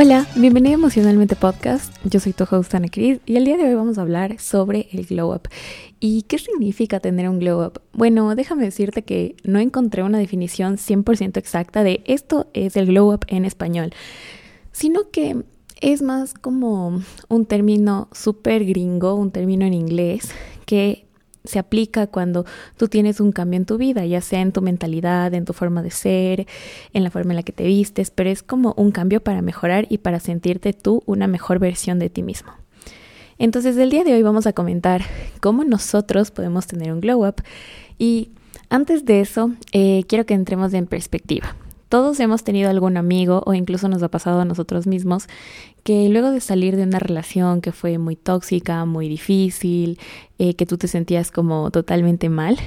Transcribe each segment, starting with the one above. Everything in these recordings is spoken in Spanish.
Hola, bienvenido a Emocionalmente Podcast. Yo soy tu host Ana Cris y el día de hoy vamos a hablar sobre el glow up. ¿Y qué significa tener un glow up? Bueno, déjame decirte que no encontré una definición 100% exacta de esto es el glow up en español, sino que es más como un término súper gringo, un término en inglés que se aplica cuando tú tienes un cambio en tu vida, ya sea en tu mentalidad, en tu forma de ser, en la forma en la que te vistes, pero es como un cambio para mejorar y para sentirte tú una mejor versión de ti mismo. Entonces el día de hoy vamos a comentar cómo nosotros podemos tener un glow up y antes de eso eh, quiero que entremos en perspectiva. Todos hemos tenido algún amigo o incluso nos ha pasado a nosotros mismos que luego de salir de una relación que fue muy tóxica, muy difícil, eh, que tú te sentías como totalmente mal,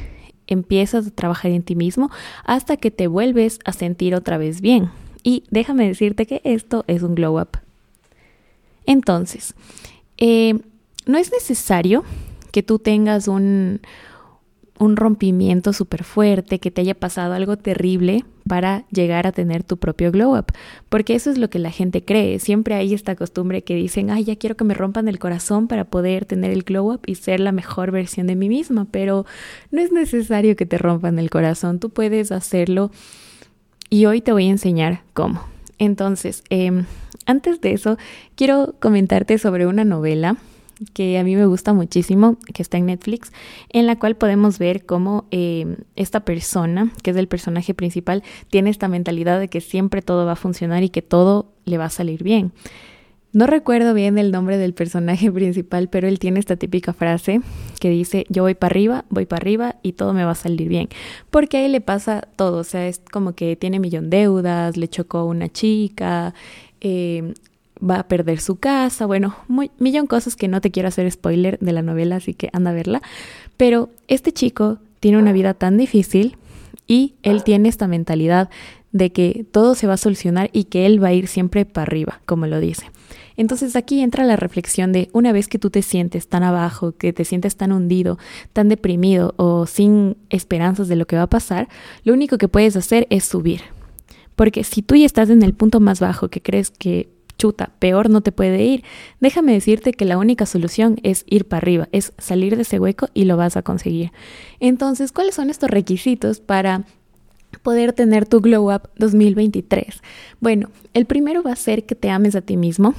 empiezas a trabajar en ti mismo hasta que te vuelves a sentir otra vez bien. Y déjame decirte que esto es un glow up. Entonces, eh, no es necesario que tú tengas un, un rompimiento súper fuerte, que te haya pasado algo terrible para llegar a tener tu propio glow up, porque eso es lo que la gente cree. Siempre hay esta costumbre que dicen, ay, ya quiero que me rompan el corazón para poder tener el glow up y ser la mejor versión de mí misma, pero no es necesario que te rompan el corazón, tú puedes hacerlo y hoy te voy a enseñar cómo. Entonces, em, antes de eso, quiero comentarte sobre una novela que a mí me gusta muchísimo, que está en Netflix, en la cual podemos ver cómo eh, esta persona, que es el personaje principal, tiene esta mentalidad de que siempre todo va a funcionar y que todo le va a salir bien. No recuerdo bien el nombre del personaje principal, pero él tiene esta típica frase que dice, yo voy para arriba, voy para arriba y todo me va a salir bien. Porque a él le pasa todo, o sea, es como que tiene millón deudas, le chocó una chica, eh, va a perder su casa, bueno, muy, millón cosas que no te quiero hacer spoiler de la novela, así que anda a verla. Pero este chico tiene una vida tan difícil y él tiene esta mentalidad de que todo se va a solucionar y que él va a ir siempre para arriba, como lo dice. Entonces aquí entra la reflexión de una vez que tú te sientes tan abajo, que te sientes tan hundido, tan deprimido o sin esperanzas de lo que va a pasar, lo único que puedes hacer es subir. Porque si tú ya estás en el punto más bajo que crees que chuta, peor no te puede ir. Déjame decirte que la única solución es ir para arriba, es salir de ese hueco y lo vas a conseguir. Entonces, ¿cuáles son estos requisitos para poder tener tu Glow Up 2023? Bueno, el primero va a ser que te ames a ti mismo.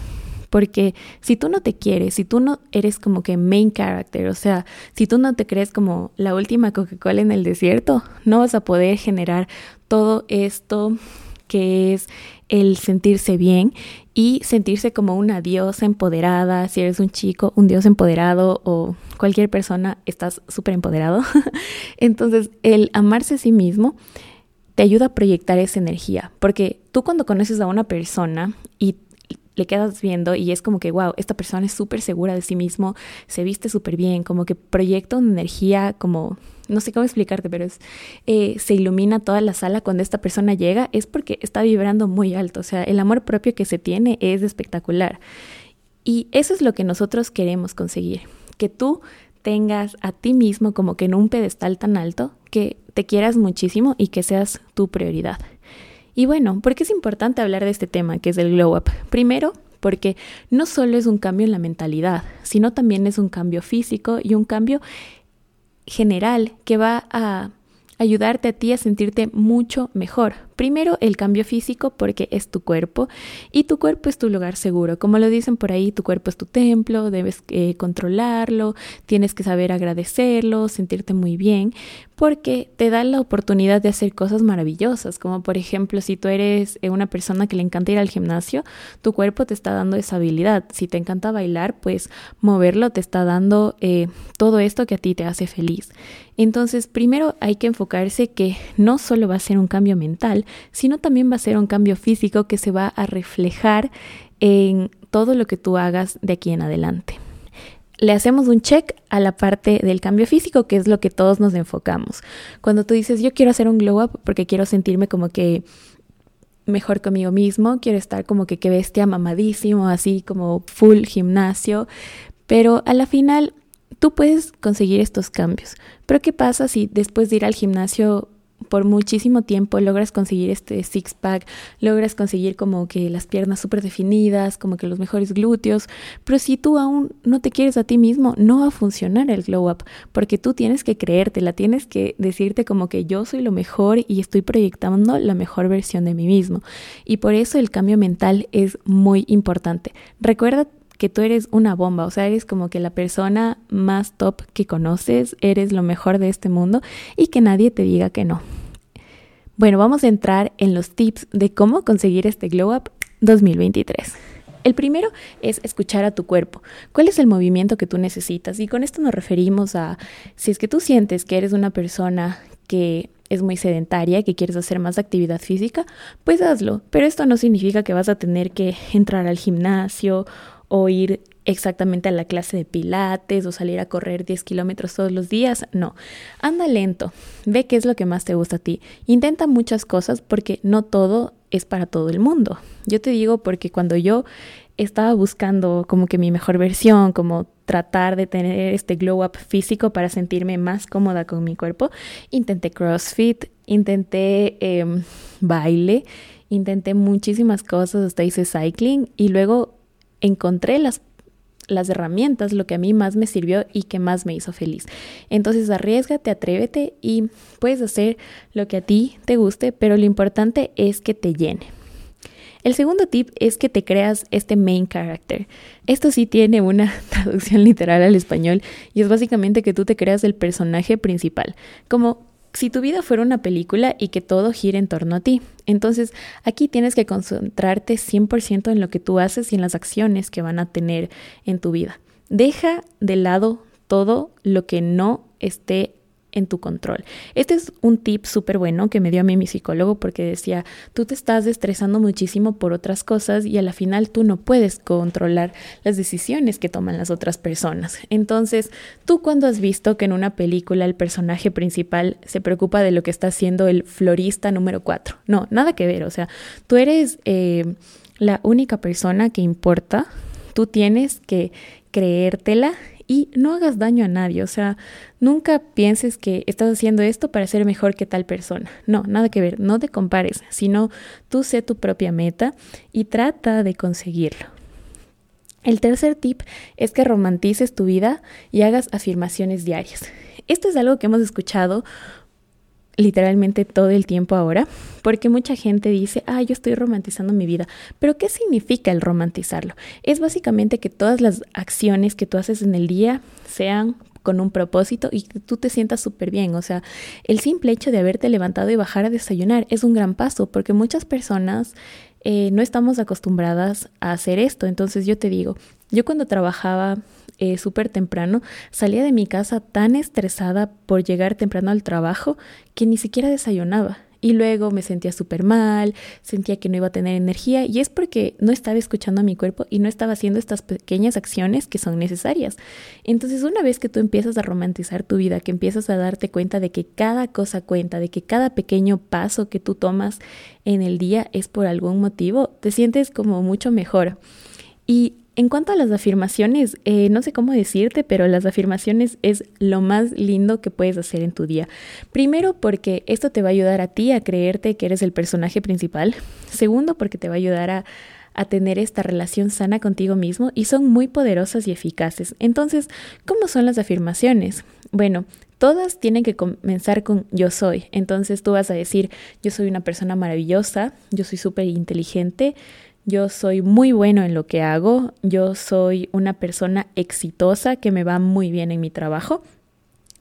Porque si tú no te quieres, si tú no eres como que main character, o sea, si tú no te crees como la última Coca-Cola en el desierto, no vas a poder generar todo esto que es el sentirse bien y sentirse como una diosa empoderada. Si eres un chico, un dios empoderado o cualquier persona, estás súper empoderado. Entonces, el amarse a sí mismo te ayuda a proyectar esa energía, porque tú cuando conoces a una persona y le quedas viendo y es como que, wow, esta persona es súper segura de sí mismo, se viste súper bien, como que proyecta una energía como no sé cómo explicarte, pero es, eh, se ilumina toda la sala cuando esta persona llega, es porque está vibrando muy alto, o sea, el amor propio que se tiene es espectacular. Y eso es lo que nosotros queremos conseguir, que tú tengas a ti mismo como que en un pedestal tan alto, que te quieras muchísimo y que seas tu prioridad. Y bueno, ¿por qué es importante hablar de este tema que es el glow up? Primero, porque no solo es un cambio en la mentalidad, sino también es un cambio físico y un cambio general que va a ayudarte a ti a sentirte mucho mejor. Primero, el cambio físico porque es tu cuerpo y tu cuerpo es tu lugar seguro. Como lo dicen por ahí, tu cuerpo es tu templo, debes eh, controlarlo, tienes que saber agradecerlo, sentirte muy bien, porque te da la oportunidad de hacer cosas maravillosas, como por ejemplo, si tú eres eh, una persona que le encanta ir al gimnasio, tu cuerpo te está dando esa habilidad. Si te encanta bailar, pues moverlo te está dando eh, todo esto que a ti te hace feliz. Entonces, primero hay que enfocarse que no solo va a ser un cambio mental, sino también va a ser un cambio físico que se va a reflejar en todo lo que tú hagas de aquí en adelante. Le hacemos un check a la parte del cambio físico, que es lo que todos nos enfocamos. Cuando tú dices, yo quiero hacer un glow up porque quiero sentirme como que mejor conmigo mismo, quiero estar como que que bestia mamadísimo, así como full gimnasio, pero a la final tú puedes conseguir estos cambios. Pero ¿qué pasa si después de ir al gimnasio por muchísimo tiempo, logras conseguir este six pack, logras conseguir como que las piernas súper definidas, como que los mejores glúteos, pero si tú aún no te quieres a ti mismo, no va a funcionar el glow up, porque tú tienes que creértela, tienes que decirte como que yo soy lo mejor y estoy proyectando la mejor versión de mí mismo. Y por eso el cambio mental es muy importante. Recuerda que tú eres una bomba, o sea, eres como que la persona más top que conoces, eres lo mejor de este mundo y que nadie te diga que no. Bueno, vamos a entrar en los tips de cómo conseguir este Glow Up 2023. El primero es escuchar a tu cuerpo. ¿Cuál es el movimiento que tú necesitas? Y con esto nos referimos a si es que tú sientes que eres una persona que es muy sedentaria, que quieres hacer más actividad física, pues hazlo. Pero esto no significa que vas a tener que entrar al gimnasio o ir exactamente a la clase de pilates o salir a correr 10 kilómetros todos los días. No, anda lento, ve qué es lo que más te gusta a ti. Intenta muchas cosas porque no todo es para todo el mundo. Yo te digo porque cuando yo estaba buscando como que mi mejor versión, como tratar de tener este glow up físico para sentirme más cómoda con mi cuerpo, intenté CrossFit, intenté em, baile, intenté muchísimas cosas, hasta hice cycling y luego encontré las, las herramientas, lo que a mí más me sirvió y que más me hizo feliz. Entonces arriesgate, atrévete y puedes hacer lo que a ti te guste, pero lo importante es que te llene. El segundo tip es que te creas este main character. Esto sí tiene una traducción literal al español y es básicamente que tú te creas el personaje principal, como si tu vida fuera una película y que todo gire en torno a ti. Entonces, aquí tienes que concentrarte 100% en lo que tú haces y en las acciones que van a tener en tu vida. Deja de lado todo lo que no esté en tu control. Este es un tip súper bueno que me dio a mí mi psicólogo porque decía, tú te estás estresando muchísimo por otras cosas y a la final tú no puedes controlar las decisiones que toman las otras personas. Entonces, tú cuando has visto que en una película el personaje principal se preocupa de lo que está haciendo el florista número 4. No, nada que ver. O sea, tú eres eh, la única persona que importa. Tú tienes que creértela y no hagas daño a nadie, o sea, nunca pienses que estás haciendo esto para ser mejor que tal persona. No, nada que ver, no te compares, sino tú sé tu propia meta y trata de conseguirlo. El tercer tip es que romantices tu vida y hagas afirmaciones diarias. Esto es algo que hemos escuchado literalmente todo el tiempo ahora, porque mucha gente dice, ah, yo estoy romantizando mi vida, pero ¿qué significa el romantizarlo? Es básicamente que todas las acciones que tú haces en el día sean con un propósito y que tú te sientas súper bien. O sea, el simple hecho de haberte levantado y bajar a desayunar es un gran paso, porque muchas personas eh, no estamos acostumbradas a hacer esto. Entonces yo te digo, yo cuando trabajaba eh, súper temprano, salía de mi casa tan estresada por llegar temprano al trabajo que ni siquiera desayunaba. Y luego me sentía súper mal, sentía que no iba a tener energía y es porque no estaba escuchando a mi cuerpo y no estaba haciendo estas pequeñas acciones que son necesarias. Entonces una vez que tú empiezas a romantizar tu vida, que empiezas a darte cuenta de que cada cosa cuenta, de que cada pequeño paso que tú tomas en el día es por algún motivo, te sientes como mucho mejor. Y en cuanto a las afirmaciones, eh, no sé cómo decirte, pero las afirmaciones es lo más lindo que puedes hacer en tu día. Primero, porque esto te va a ayudar a ti a creerte que eres el personaje principal. Segundo, porque te va a ayudar a, a tener esta relación sana contigo mismo y son muy poderosas y eficaces. Entonces, ¿cómo son las afirmaciones? Bueno, todas tienen que comenzar con yo soy. Entonces tú vas a decir, yo soy una persona maravillosa, yo soy súper inteligente, yo soy muy bueno en lo que hago, yo soy una persona exitosa que me va muy bien en mi trabajo.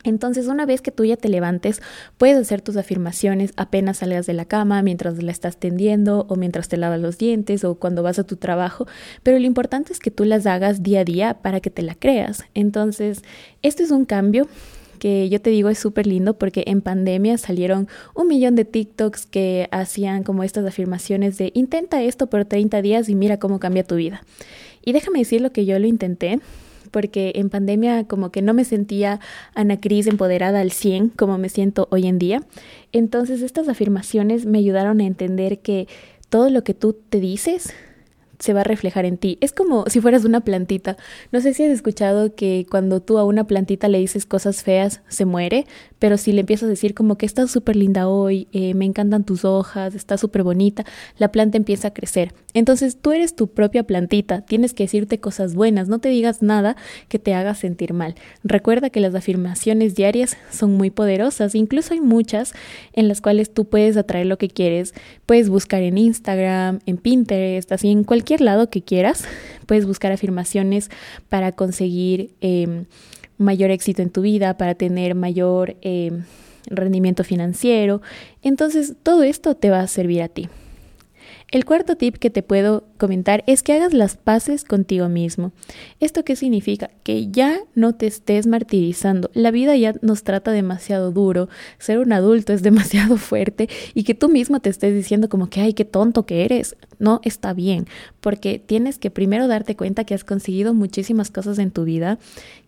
Entonces, una vez que tú ya te levantes, puedes hacer tus afirmaciones apenas salgas de la cama, mientras la estás tendiendo o mientras te lavas los dientes o cuando vas a tu trabajo, pero lo importante es que tú las hagas día a día para que te la creas. Entonces, esto es un cambio que yo te digo es súper lindo porque en pandemia salieron un millón de TikToks que hacían como estas afirmaciones de intenta esto por 30 días y mira cómo cambia tu vida. Y déjame decir lo que yo lo intenté porque en pandemia como que no me sentía Ana Cris empoderada al 100 como me siento hoy en día. Entonces estas afirmaciones me ayudaron a entender que todo lo que tú te dices se va a reflejar en ti. Es como si fueras una plantita. No sé si has escuchado que cuando tú a una plantita le dices cosas feas, se muere, pero si le empiezas a decir como que estás súper linda hoy, eh, me encantan tus hojas, está súper bonita, la planta empieza a crecer. Entonces tú eres tu propia plantita, tienes que decirte cosas buenas, no te digas nada que te haga sentir mal. Recuerda que las afirmaciones diarias son muy poderosas, incluso hay muchas en las cuales tú puedes atraer lo que quieres, puedes buscar en Instagram, en Pinterest, así en cualquier lado que quieras, puedes buscar afirmaciones para conseguir... Em, mayor éxito en tu vida, para tener mayor eh, rendimiento financiero. Entonces, todo esto te va a servir a ti. El cuarto tip que te puedo comentar es que hagas las paces contigo mismo. ¿Esto qué significa? Que ya no te estés martirizando. La vida ya nos trata demasiado duro. Ser un adulto es demasiado fuerte y que tú mismo te estés diciendo como que, ay, qué tonto que eres. No está bien, porque tienes que primero darte cuenta que has conseguido muchísimas cosas en tu vida,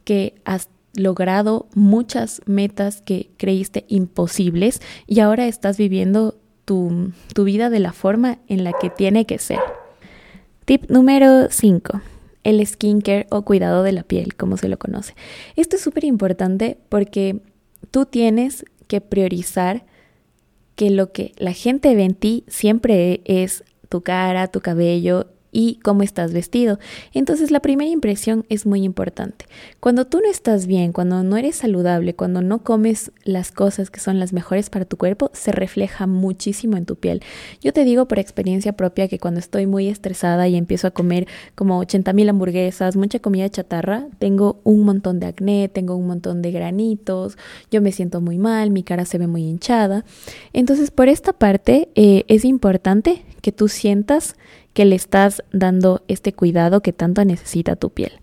que has logrado muchas metas que creíste imposibles y ahora estás viviendo tu, vida de la forma en la que tiene que ser. Tip número 5 el skincare o cuidado de la piel, como se lo conoce. Esto es súper importante porque tú tienes que priorizar que lo que la gente ve en ti siempre es tu cara, tu cabello y cómo estás vestido. Entonces la primera impresión es muy importante. Cuando tú no estás bien, cuando no eres saludable, cuando no comes las cosas que son las mejores para tu cuerpo, se refleja muchísimo en tu piel. Yo te digo por experiencia propia que cuando estoy muy estresada y empiezo a comer como 80 mil hamburguesas, mucha comida chatarra, tengo un montón de acné, tengo un montón de granitos, yo me siento muy mal, mi cara se ve muy hinchada. Entonces por esta parte eh, es importante que tú sientas que le estás dando este cuidado que tanto necesita tu piel.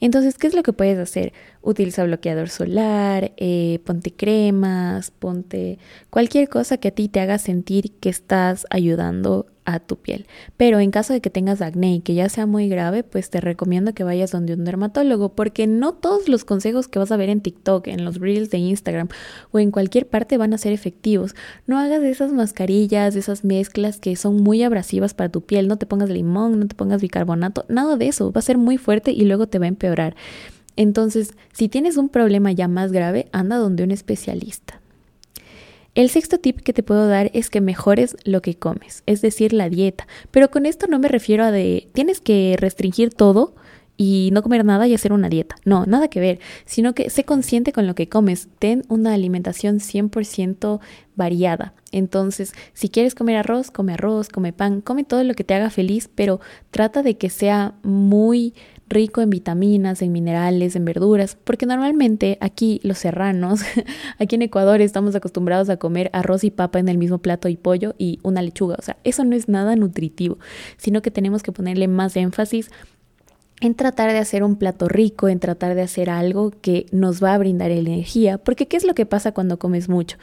Entonces, ¿qué es lo que puedes hacer? Utiliza bloqueador solar, eh, ponte cremas, ponte cualquier cosa que a ti te haga sentir que estás ayudando a tu piel. Pero en caso de que tengas acné y que ya sea muy grave, pues te recomiendo que vayas donde un dermatólogo, porque no todos los consejos que vas a ver en TikTok, en los reels de Instagram o en cualquier parte van a ser efectivos. No hagas esas mascarillas, esas mezclas que son muy abrasivas para tu piel. No te pongas limón, no te pongas bicarbonato, nada de eso. Va a ser muy fuerte y luego te va a empeorar. Entonces, si tienes un problema ya más grave, anda donde un especialista. El sexto tip que te puedo dar es que mejores lo que comes, es decir, la dieta. Pero con esto no me refiero a de tienes que restringir todo y no comer nada y hacer una dieta. No, nada que ver, sino que sé consciente con lo que comes. Ten una alimentación 100% variada. Entonces, si quieres comer arroz, come arroz, come pan, come todo lo que te haga feliz, pero trata de que sea muy rico en vitaminas, en minerales, en verduras, porque normalmente aquí los serranos, aquí en Ecuador estamos acostumbrados a comer arroz y papa en el mismo plato y pollo y una lechuga, o sea, eso no es nada nutritivo, sino que tenemos que ponerle más énfasis en tratar de hacer un plato rico, en tratar de hacer algo que nos va a brindar energía, porque ¿qué es lo que pasa cuando comes mucho?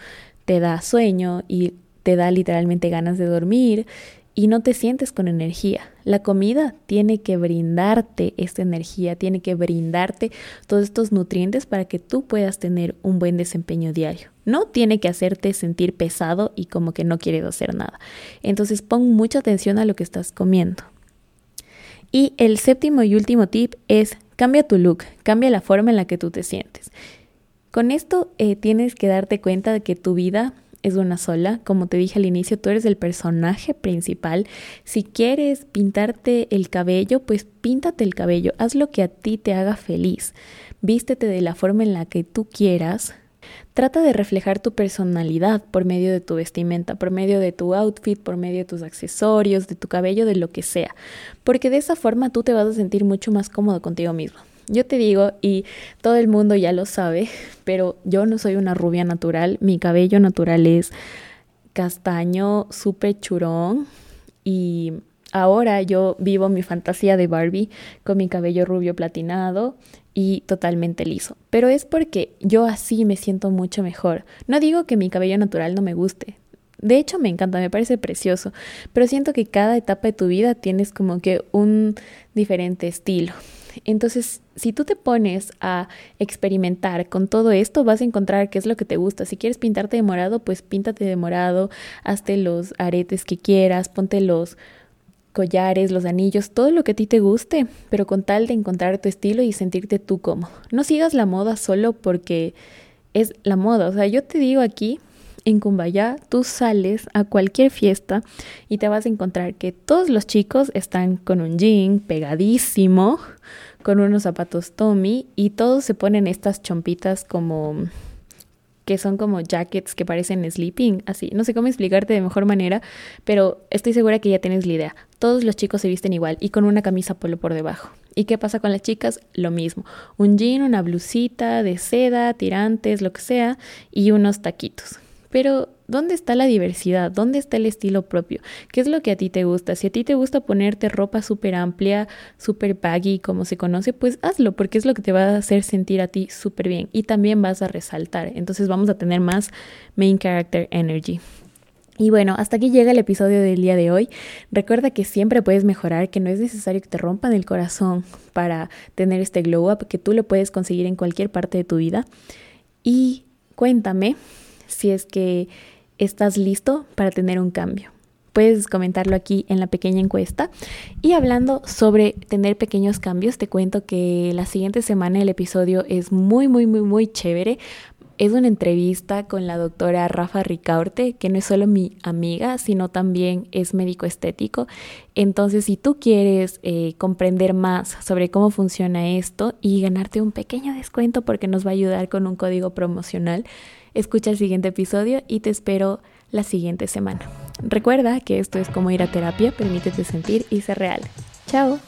Te da sueño y te da literalmente ganas de dormir y no te sientes con energía. La comida tiene que brindarte esta energía, tiene que brindarte todos estos nutrientes para que tú puedas tener un buen desempeño diario. No tiene que hacerte sentir pesado y como que no quieres hacer nada. Entonces pon mucha atención a lo que estás comiendo. Y el séptimo y último tip es cambia tu look, cambia la forma en la que tú te sientes. Con esto eh, tienes que darte cuenta de que tu vida es una sola. Como te dije al inicio, tú eres el personaje principal. Si quieres pintarte el cabello, pues píntate el cabello. Haz lo que a ti te haga feliz. Vístete de la forma en la que tú quieras. Trata de reflejar tu personalidad por medio de tu vestimenta, por medio de tu outfit, por medio de tus accesorios, de tu cabello, de lo que sea. Porque de esa forma tú te vas a sentir mucho más cómodo contigo mismo. Yo te digo, y todo el mundo ya lo sabe, pero yo no soy una rubia natural, mi cabello natural es castaño, súper churón y ahora yo vivo mi fantasía de Barbie con mi cabello rubio platinado y totalmente liso. Pero es porque yo así me siento mucho mejor. No digo que mi cabello natural no me guste. De hecho, me encanta, me parece precioso, pero siento que cada etapa de tu vida tienes como que un diferente estilo. Entonces, si tú te pones a experimentar con todo esto, vas a encontrar qué es lo que te gusta. Si quieres pintarte de morado, pues píntate de morado, hazte los aretes que quieras, ponte los collares, los anillos, todo lo que a ti te guste, pero con tal de encontrar tu estilo y sentirte tú cómodo. No sigas la moda solo porque es la moda. O sea, yo te digo aquí, en Cumbaya, tú sales a cualquier fiesta y te vas a encontrar que todos los chicos están con un jean pegadísimo, con unos zapatos Tommy y todos se ponen estas chompitas como que son como jackets que parecen sleeping, así. No sé cómo explicarte de mejor manera, pero estoy segura que ya tienes la idea. Todos los chicos se visten igual y con una camisa polo por debajo. ¿Y qué pasa con las chicas? Lo mismo. Un jean, una blusita de seda, tirantes, lo que sea, y unos taquitos. Pero, ¿dónde está la diversidad? ¿Dónde está el estilo propio? ¿Qué es lo que a ti te gusta? Si a ti te gusta ponerte ropa súper amplia, súper baggy, como se conoce, pues hazlo, porque es lo que te va a hacer sentir a ti súper bien. Y también vas a resaltar. Entonces vamos a tener más main character energy. Y bueno, hasta aquí llega el episodio del día de hoy. Recuerda que siempre puedes mejorar, que no es necesario que te rompan el corazón para tener este glow up, que tú lo puedes conseguir en cualquier parte de tu vida. Y cuéntame si es que estás listo para tener un cambio. Puedes comentarlo aquí en la pequeña encuesta. Y hablando sobre tener pequeños cambios, te cuento que la siguiente semana el episodio es muy, muy, muy, muy chévere. Es una entrevista con la doctora Rafa Ricaurte, que no es solo mi amiga, sino también es médico estético. Entonces, si tú quieres eh, comprender más sobre cómo funciona esto y ganarte un pequeño descuento porque nos va a ayudar con un código promocional, escucha el siguiente episodio y te espero la siguiente semana. Recuerda que esto es como ir a terapia, permítete sentir y ser real. Chao.